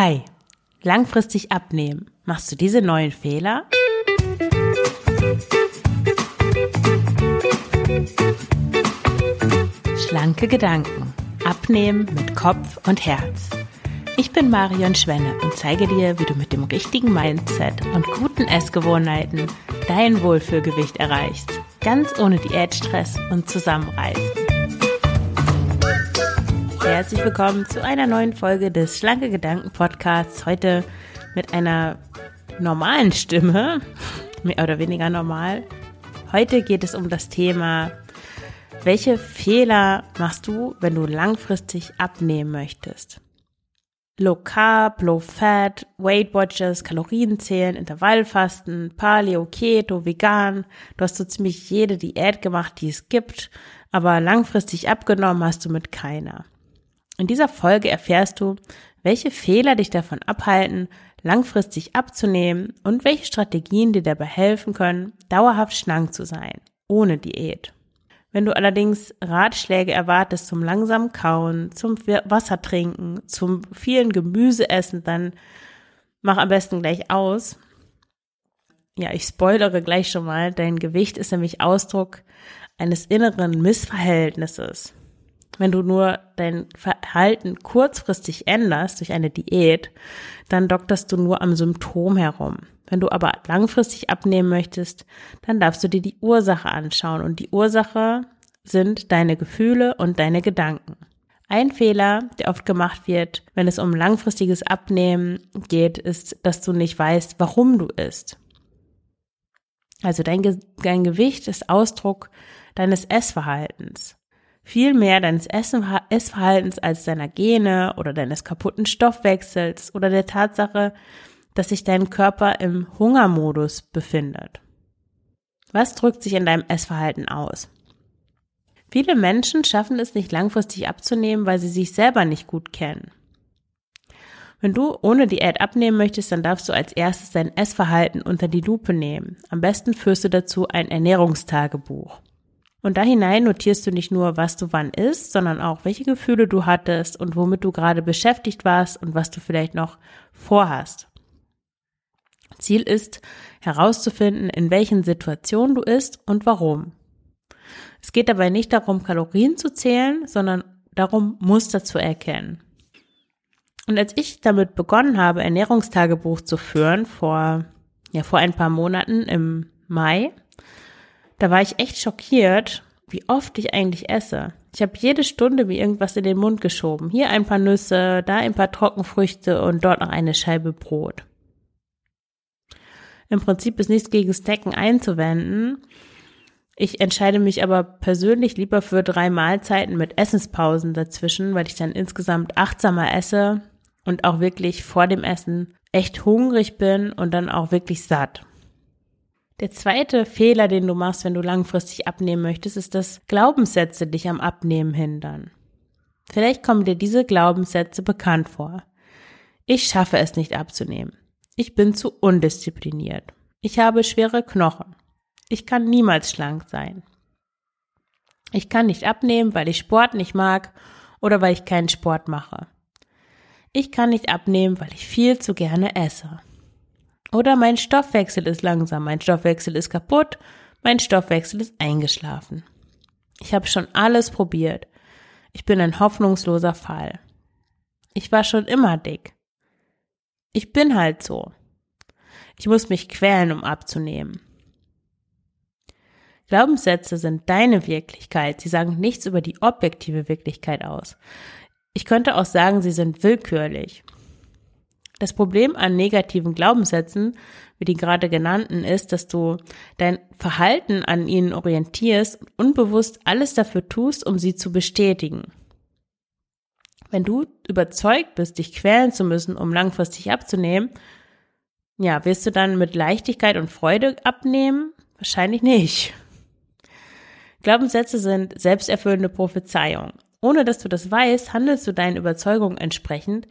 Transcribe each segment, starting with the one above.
Hi, langfristig abnehmen. Machst du diese neuen Fehler? Schlanke Gedanken. Abnehmen mit Kopf und Herz. Ich bin Marion Schwenne und zeige dir, wie du mit dem richtigen Mindset und guten Essgewohnheiten dein Wohlfühlgewicht erreichst. Ganz ohne Diätstress und Zusammenreißen. Herzlich willkommen zu einer neuen Folge des Schlanke Gedanken Podcasts. Heute mit einer normalen Stimme, mehr oder weniger normal. Heute geht es um das Thema, welche Fehler machst du, wenn du langfristig abnehmen möchtest? Low Carb, Low Fat, Weight Watchers, Kalorien zählen, Intervallfasten, Paleo, Keto, Vegan. Du hast so ziemlich jede Diät gemacht, die es gibt, aber langfristig abgenommen hast du mit keiner. In dieser Folge erfährst du, welche Fehler dich davon abhalten, langfristig abzunehmen und welche Strategien dir dabei helfen können, dauerhaft schlank zu sein, ohne Diät. Wenn du allerdings Ratschläge erwartest zum langsamen Kauen, zum Wasser trinken, zum vielen Gemüse essen, dann mach am besten gleich aus. Ja, ich spoilere gleich schon mal, dein Gewicht ist nämlich Ausdruck eines inneren Missverhältnisses. Wenn du nur dein Verhalten kurzfristig änderst durch eine Diät, dann dokterst du nur am Symptom herum. Wenn du aber langfristig abnehmen möchtest, dann darfst du dir die Ursache anschauen und die Ursache sind deine Gefühle und deine Gedanken. Ein Fehler, der oft gemacht wird, wenn es um langfristiges Abnehmen geht, ist, dass du nicht weißt, warum du isst. Also dein, Ge dein Gewicht ist Ausdruck deines Essverhaltens viel mehr deines Essverhaltens als deiner Gene oder deines kaputten Stoffwechsels oder der Tatsache, dass sich dein Körper im Hungermodus befindet. Was drückt sich in deinem Essverhalten aus? Viele Menschen schaffen es nicht langfristig abzunehmen, weil sie sich selber nicht gut kennen. Wenn du ohne Diät abnehmen möchtest, dann darfst du als erstes dein Essverhalten unter die Lupe nehmen. Am besten führst du dazu ein Ernährungstagebuch. Und da hinein notierst du nicht nur, was du wann isst, sondern auch, welche Gefühle du hattest und womit du gerade beschäftigt warst und was du vielleicht noch vorhast. Ziel ist, herauszufinden, in welchen Situationen du isst und warum. Es geht dabei nicht darum, Kalorien zu zählen, sondern darum, Muster zu erkennen. Und als ich damit begonnen habe, Ernährungstagebuch zu führen, vor, ja, vor ein paar Monaten im Mai, da war ich echt schockiert, wie oft ich eigentlich esse. Ich habe jede Stunde mir irgendwas in den Mund geschoben. Hier ein paar Nüsse, da ein paar Trockenfrüchte und dort noch eine Scheibe Brot. Im Prinzip ist nichts gegen Snacken einzuwenden. Ich entscheide mich aber persönlich lieber für drei Mahlzeiten mit Essenspausen dazwischen, weil ich dann insgesamt achtsamer esse und auch wirklich vor dem Essen echt hungrig bin und dann auch wirklich satt. Der zweite Fehler, den du machst, wenn du langfristig abnehmen möchtest, ist, dass Glaubenssätze dich am Abnehmen hindern. Vielleicht kommen dir diese Glaubenssätze bekannt vor. Ich schaffe es nicht abzunehmen. Ich bin zu undiszipliniert. Ich habe schwere Knochen. Ich kann niemals schlank sein. Ich kann nicht abnehmen, weil ich Sport nicht mag oder weil ich keinen Sport mache. Ich kann nicht abnehmen, weil ich viel zu gerne esse. Oder mein Stoffwechsel ist langsam, mein Stoffwechsel ist kaputt, mein Stoffwechsel ist eingeschlafen. Ich habe schon alles probiert. Ich bin ein hoffnungsloser Fall. Ich war schon immer dick. Ich bin halt so. Ich muss mich quälen, um abzunehmen. Glaubenssätze sind deine Wirklichkeit. Sie sagen nichts über die objektive Wirklichkeit aus. Ich könnte auch sagen, sie sind willkürlich. Das Problem an negativen Glaubenssätzen, wie die gerade genannten, ist, dass du dein Verhalten an ihnen orientierst und unbewusst alles dafür tust, um sie zu bestätigen. Wenn du überzeugt bist, dich quälen zu müssen, um langfristig abzunehmen, ja, wirst du dann mit Leichtigkeit und Freude abnehmen? Wahrscheinlich nicht. Glaubenssätze sind selbsterfüllende Prophezeiungen. Ohne dass du das weißt, handelst du deinen Überzeugungen entsprechend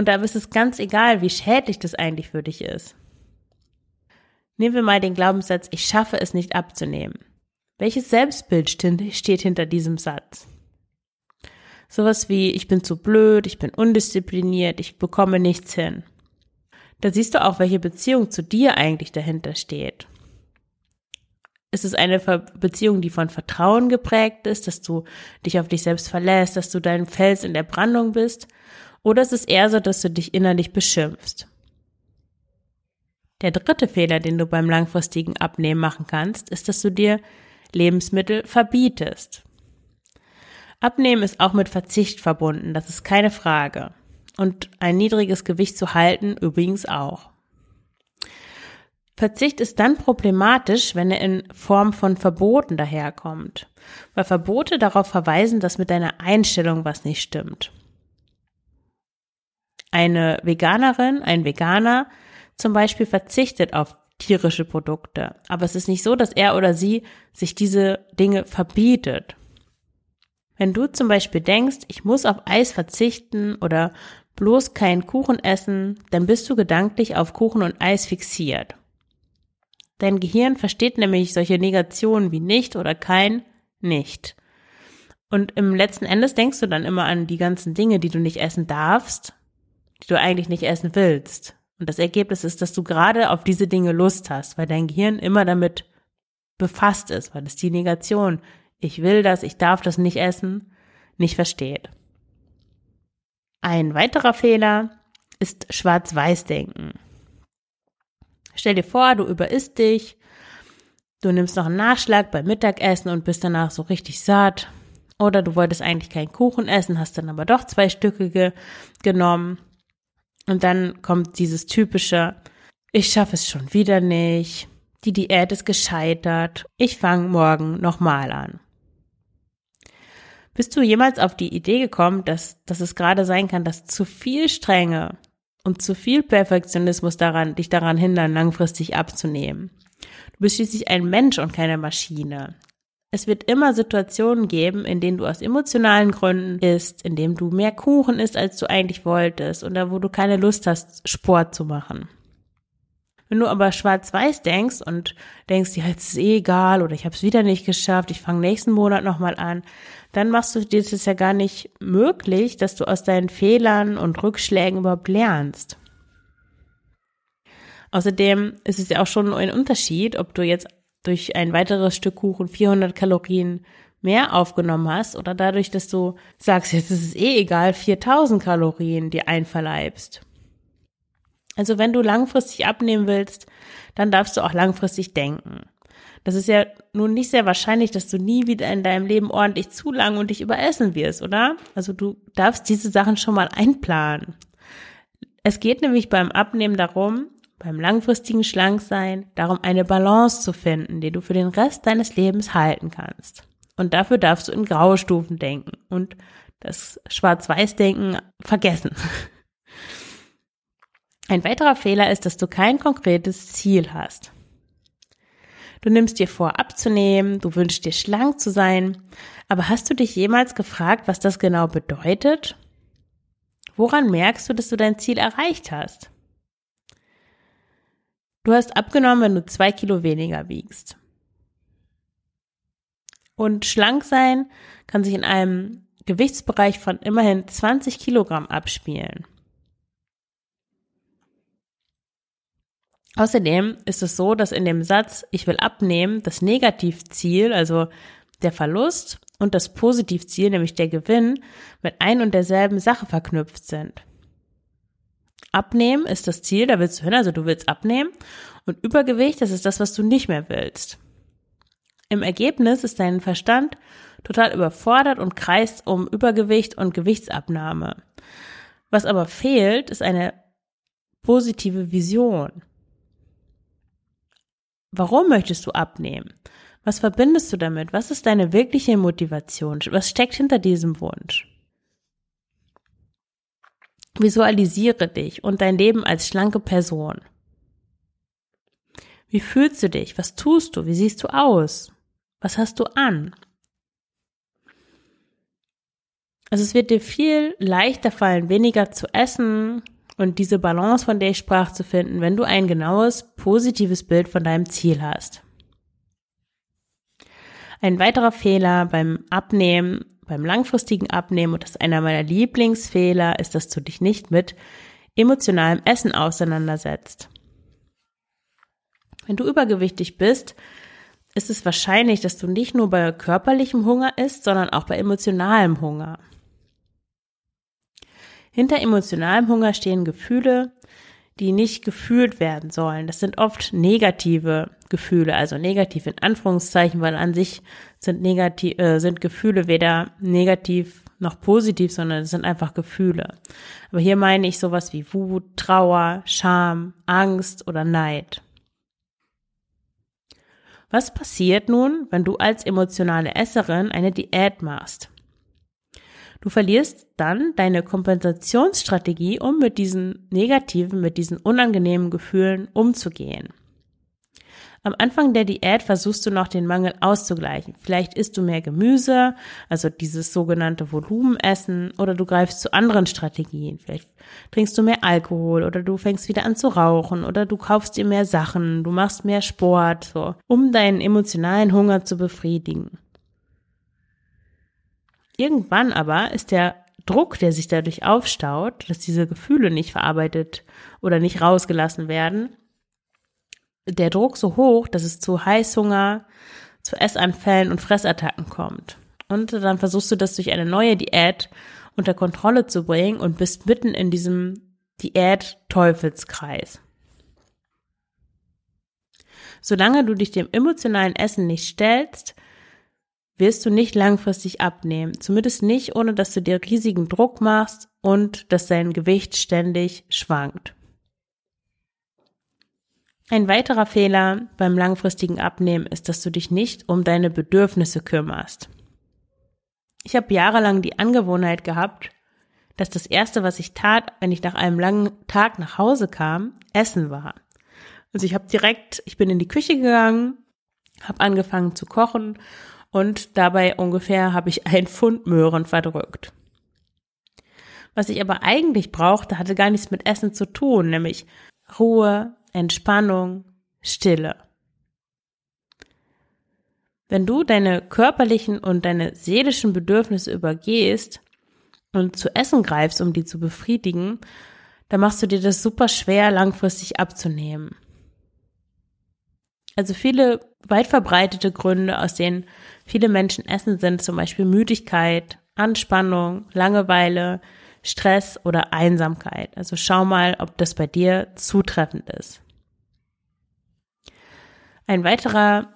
und da ist es ganz egal, wie schädlich das eigentlich für dich ist. Nehmen wir mal den Glaubenssatz, ich schaffe es nicht abzunehmen. Welches Selbstbild steht hinter diesem Satz? Sowas wie, ich bin zu blöd, ich bin undiszipliniert, ich bekomme nichts hin. Da siehst du auch, welche Beziehung zu dir eigentlich dahinter steht. Ist es eine Beziehung, die von Vertrauen geprägt ist, dass du dich auf dich selbst verlässt, dass du dein Fels in der Brandung bist? Oder ist es eher so, dass du dich innerlich beschimpfst? Der dritte Fehler, den du beim langfristigen Abnehmen machen kannst, ist, dass du dir Lebensmittel verbietest. Abnehmen ist auch mit Verzicht verbunden, das ist keine Frage. Und ein niedriges Gewicht zu halten übrigens auch. Verzicht ist dann problematisch, wenn er in Form von Verboten daherkommt, weil Verbote darauf verweisen, dass mit deiner Einstellung was nicht stimmt. Eine Veganerin, ein Veganer zum Beispiel verzichtet auf tierische Produkte, aber es ist nicht so, dass er oder sie sich diese Dinge verbietet. Wenn du zum Beispiel denkst, ich muss auf Eis verzichten oder bloß keinen Kuchen essen, dann bist du gedanklich auf Kuchen und Eis fixiert. Dein Gehirn versteht nämlich solche Negationen wie nicht oder kein nicht. Und im letzten Endes denkst du dann immer an die ganzen Dinge, die du nicht essen darfst, die du eigentlich nicht essen willst. Und das Ergebnis ist, dass du gerade auf diese Dinge Lust hast, weil dein Gehirn immer damit befasst ist, weil es die Negation ich will das, ich darf das nicht essen, nicht versteht. Ein weiterer Fehler ist Schwarz-Weiß-Denken. Stell dir vor, du überisst dich, du nimmst noch einen Nachschlag beim Mittagessen und bist danach so richtig satt. Oder du wolltest eigentlich keinen Kuchen essen, hast dann aber doch zwei Stücke ge genommen. Und dann kommt dieses typische, ich schaffe es schon wieder nicht, die Diät ist gescheitert, ich fange morgen nochmal an. Bist du jemals auf die Idee gekommen, dass, dass es gerade sein kann, dass zu viel Strenge und zu viel Perfektionismus daran, dich daran hindern, langfristig abzunehmen? Du bist schließlich ein Mensch und keine Maschine. Es wird immer Situationen geben, in denen du aus emotionalen Gründen isst, in denen du mehr Kuchen isst, als du eigentlich wolltest, oder wo du keine Lust hast, Sport zu machen. Wenn du aber schwarz-weiß denkst und denkst, ja, jetzt ist eh egal oder ich habe es wieder nicht geschafft, ich fange nächsten Monat nochmal an, dann machst du dir das ja gar nicht möglich, dass du aus deinen Fehlern und Rückschlägen überhaupt lernst. Außerdem ist es ja auch schon ein Unterschied, ob du jetzt durch ein weiteres Stück Kuchen 400 Kalorien mehr aufgenommen hast oder dadurch, dass du sagst, jetzt ist es eh egal, 4000 Kalorien dir einverleibst. Also wenn du langfristig abnehmen willst, dann darfst du auch langfristig denken. Das ist ja nun nicht sehr wahrscheinlich, dass du nie wieder in deinem Leben ordentlich zu lang und dich überessen wirst, oder? Also du darfst diese Sachen schon mal einplanen. Es geht nämlich beim Abnehmen darum, beim langfristigen Schlanksein, darum eine Balance zu finden, die du für den Rest deines Lebens halten kannst. Und dafür darfst du in Graustufen denken und das Schwarz-Weiß-Denken vergessen. Ein weiterer Fehler ist, dass du kein konkretes Ziel hast. Du nimmst dir vor, abzunehmen, du wünschst dir schlank zu sein, aber hast du dich jemals gefragt, was das genau bedeutet? Woran merkst du, dass du dein Ziel erreicht hast? Du hast abgenommen, wenn du zwei Kilo weniger wiegst. Und schlank sein kann sich in einem Gewichtsbereich von immerhin 20 Kilogramm abspielen. Außerdem ist es so, dass in dem Satz Ich will abnehmen das Negativziel, also der Verlust und das Positivziel, nämlich der Gewinn, mit ein und derselben Sache verknüpft sind. Abnehmen ist das Ziel, da willst du hin, also du willst abnehmen. Und Übergewicht, das ist das, was du nicht mehr willst. Im Ergebnis ist dein Verstand total überfordert und kreist um Übergewicht und Gewichtsabnahme. Was aber fehlt, ist eine positive Vision. Warum möchtest du abnehmen? Was verbindest du damit? Was ist deine wirkliche Motivation? Was steckt hinter diesem Wunsch? Visualisiere dich und dein Leben als schlanke Person. Wie fühlst du dich? Was tust du? Wie siehst du aus? Was hast du an? Also es wird dir viel leichter fallen, weniger zu essen, und diese Balance, von der ich sprach, zu finden, wenn du ein genaues, positives Bild von deinem Ziel hast. Ein weiterer Fehler beim Abnehmen beim langfristigen Abnehmen und das ist einer meiner Lieblingsfehler ist, dass du dich nicht mit emotionalem Essen auseinandersetzt. Wenn du übergewichtig bist, ist es wahrscheinlich, dass du nicht nur bei körperlichem Hunger isst, sondern auch bei emotionalem Hunger. Hinter emotionalem Hunger stehen Gefühle, die nicht gefühlt werden sollen. Das sind oft negative Gefühle, also negativ in Anführungszeichen, weil an sich sind negativ, äh, sind Gefühle weder negativ noch positiv, sondern es sind einfach Gefühle. Aber hier meine ich sowas wie Wut, Trauer, Scham, Angst oder Neid. Was passiert nun, wenn du als emotionale Esserin eine Diät machst? Du verlierst dann deine Kompensationsstrategie, um mit diesen negativen, mit diesen unangenehmen Gefühlen umzugehen. Am Anfang der Diät versuchst du noch den Mangel auszugleichen. Vielleicht isst du mehr Gemüse, also dieses sogenannte Volumenessen, oder du greifst zu anderen Strategien. Vielleicht trinkst du mehr Alkohol oder du fängst wieder an zu rauchen oder du kaufst dir mehr Sachen, du machst mehr Sport, so, um deinen emotionalen Hunger zu befriedigen. Irgendwann aber ist der Druck, der sich dadurch aufstaut, dass diese Gefühle nicht verarbeitet oder nicht rausgelassen werden, der Druck so hoch, dass es zu Heißhunger, zu Essanfällen und Fressattacken kommt. Und dann versuchst du das durch eine neue Diät unter Kontrolle zu bringen und bist mitten in diesem Diät-Teufelskreis. Solange du dich dem emotionalen Essen nicht stellst, wirst du nicht langfristig abnehmen. Zumindest nicht, ohne dass du dir riesigen Druck machst und dass dein Gewicht ständig schwankt. Ein weiterer Fehler beim langfristigen Abnehmen ist, dass du dich nicht um deine Bedürfnisse kümmerst. Ich habe jahrelang die Angewohnheit gehabt, dass das Erste, was ich tat, wenn ich nach einem langen Tag nach Hause kam, Essen war. Also ich habe direkt, ich bin in die Küche gegangen, habe angefangen zu kochen und dabei ungefähr habe ich ein Pfund Möhren verdrückt. Was ich aber eigentlich brauchte, hatte gar nichts mit Essen zu tun, nämlich Ruhe, Entspannung, Stille. Wenn du deine körperlichen und deine seelischen Bedürfnisse übergehst und zu Essen greifst, um die zu befriedigen, dann machst du dir das super schwer, langfristig abzunehmen. Also viele weit verbreitete Gründe, aus denen viele Menschen essen, sind zum Beispiel Müdigkeit, Anspannung, Langeweile, Stress oder Einsamkeit. Also schau mal, ob das bei dir zutreffend ist. Ein weiterer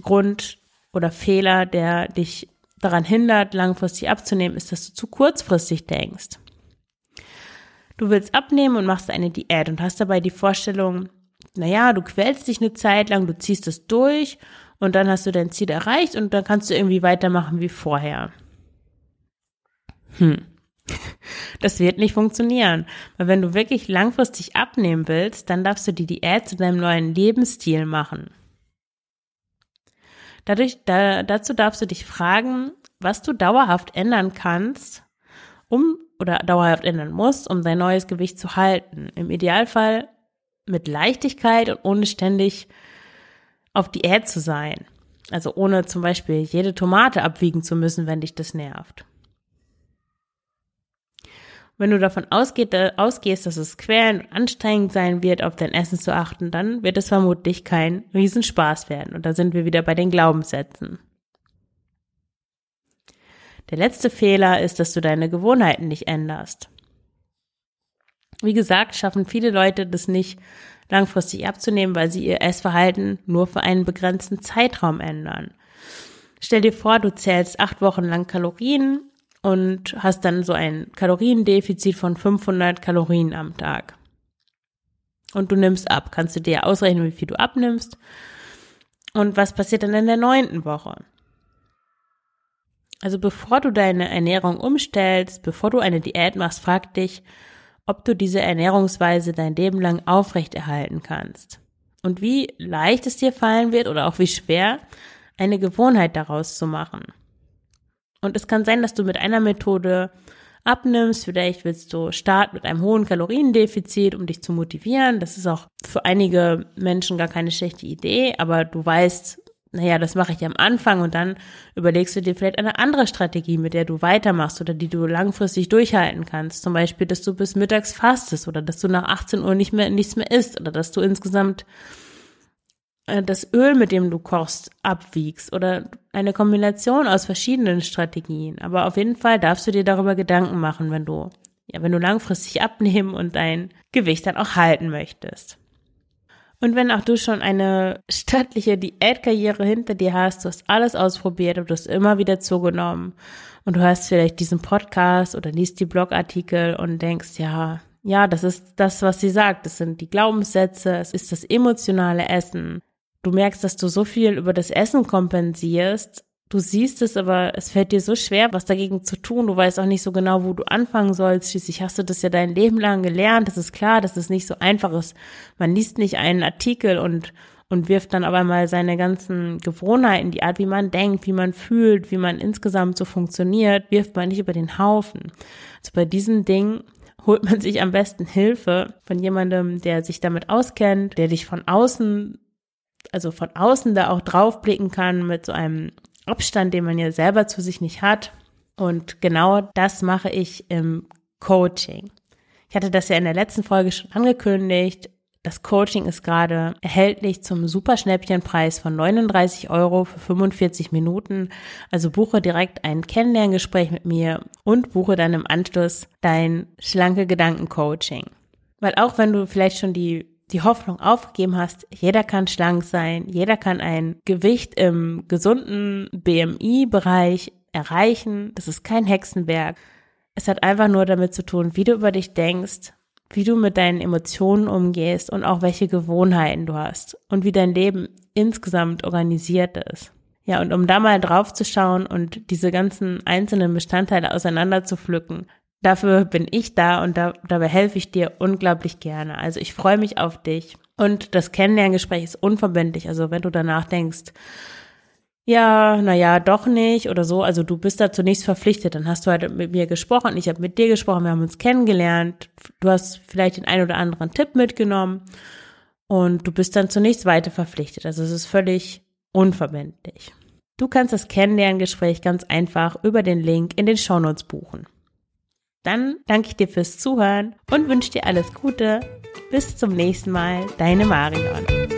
Grund oder Fehler, der dich daran hindert, langfristig abzunehmen, ist, dass du zu kurzfristig denkst. Du willst abnehmen und machst eine Diät und hast dabei die Vorstellung, naja, du quälst dich eine Zeit lang, du ziehst es durch und dann hast du dein Ziel erreicht und dann kannst du irgendwie weitermachen wie vorher. Hm. Das wird nicht funktionieren. Weil wenn du wirklich langfristig abnehmen willst, dann darfst du die Diät zu deinem neuen Lebensstil machen. Dadurch, da, dazu darfst du dich fragen, was du dauerhaft ändern kannst, um oder dauerhaft ändern musst, um dein neues Gewicht zu halten. Im Idealfall mit Leichtigkeit und ohne ständig auf Diät zu sein. Also ohne zum Beispiel jede Tomate abwiegen zu müssen, wenn dich das nervt. Wenn du davon ausgeht, äh, ausgehst, dass es quälend und anstrengend sein wird, auf dein Essen zu achten, dann wird es vermutlich kein Riesenspaß werden. Und da sind wir wieder bei den Glaubenssätzen. Der letzte Fehler ist, dass du deine Gewohnheiten nicht änderst. Wie gesagt, schaffen viele Leute das nicht, langfristig abzunehmen, weil sie ihr Essverhalten nur für einen begrenzten Zeitraum ändern. Stell dir vor, du zählst acht Wochen lang Kalorien und hast dann so ein Kaloriendefizit von 500 Kalorien am Tag. Und du nimmst ab. Kannst du dir ausrechnen, wie viel du abnimmst. Und was passiert dann in der neunten Woche? Also bevor du deine Ernährung umstellst, bevor du eine Diät machst, frag dich, ob du diese Ernährungsweise dein Leben lang aufrechterhalten kannst. Und wie leicht es dir fallen wird oder auch wie schwer, eine Gewohnheit daraus zu machen. Und es kann sein, dass du mit einer Methode abnimmst. Vielleicht willst du starten mit einem hohen Kaloriendefizit, um dich zu motivieren. Das ist auch für einige Menschen gar keine schlechte Idee, aber du weißt naja, das mache ich am Anfang und dann überlegst du dir vielleicht eine andere Strategie, mit der du weitermachst oder die du langfristig durchhalten kannst. Zum Beispiel, dass du bis mittags fastest oder dass du nach 18 Uhr nicht mehr, nichts mehr isst oder dass du insgesamt das Öl, mit dem du kochst, abwiegst oder eine Kombination aus verschiedenen Strategien. Aber auf jeden Fall darfst du dir darüber Gedanken machen, wenn du, ja, wenn du langfristig abnehmen und dein Gewicht dann auch halten möchtest. Und wenn auch du schon eine stattliche Diätkarriere hinter dir hast, du hast alles ausprobiert und du hast immer wieder zugenommen und du hast vielleicht diesen Podcast oder liest die Blogartikel und denkst, ja, ja, das ist das, was sie sagt. Das sind die Glaubenssätze, es ist das emotionale Essen. Du merkst, dass du so viel über das Essen kompensierst Du siehst es, aber es fällt dir so schwer, was dagegen zu tun. Du weißt auch nicht so genau, wo du anfangen sollst. Schließlich hast du das ja dein Leben lang gelernt. Das ist klar, dass es nicht so einfach ist. Man liest nicht einen Artikel und, und wirft dann aber mal seine ganzen Gewohnheiten, die Art, wie man denkt, wie man fühlt, wie man insgesamt so funktioniert, wirft man nicht über den Haufen. Also bei diesen Dingen holt man sich am besten Hilfe von jemandem, der sich damit auskennt, der dich von außen, also von außen da auch draufblicken kann mit so einem Abstand, den man ja selber zu sich nicht hat. Und genau das mache ich im Coaching. Ich hatte das ja in der letzten Folge schon angekündigt. Das Coaching ist gerade erhältlich zum Superschnäppchenpreis von 39 Euro für 45 Minuten. Also buche direkt ein Kennenlerngespräch mit mir und buche dann im Anschluss dein schlanke Gedanken Coaching. Weil auch wenn du vielleicht schon die die Hoffnung aufgegeben hast, jeder kann schlank sein, jeder kann ein Gewicht im gesunden BMI-Bereich erreichen, das ist kein Hexenwerk. Es hat einfach nur damit zu tun, wie du über dich denkst, wie du mit deinen Emotionen umgehst und auch welche Gewohnheiten du hast und wie dein Leben insgesamt organisiert ist. Ja, und um da mal drauf zu schauen und diese ganzen einzelnen Bestandteile auseinander zu pflücken, Dafür bin ich da und da, dabei helfe ich dir unglaublich gerne. Also ich freue mich auf dich. Und das Kennenlerngespräch ist unverbindlich. Also wenn du danach denkst, ja, naja, doch nicht oder so, also du bist dazu nichts verpflichtet. Dann hast du halt mit mir gesprochen, ich habe mit dir gesprochen, wir haben uns kennengelernt. Du hast vielleicht den einen oder anderen Tipp mitgenommen und du bist dann zu nichts weiter verpflichtet. Also es ist völlig unverbindlich. Du kannst das Kennenlerngespräch ganz einfach über den Link in den Shownotes buchen. Dann danke ich dir fürs Zuhören und wünsche dir alles Gute. Bis zum nächsten Mal, deine Marion.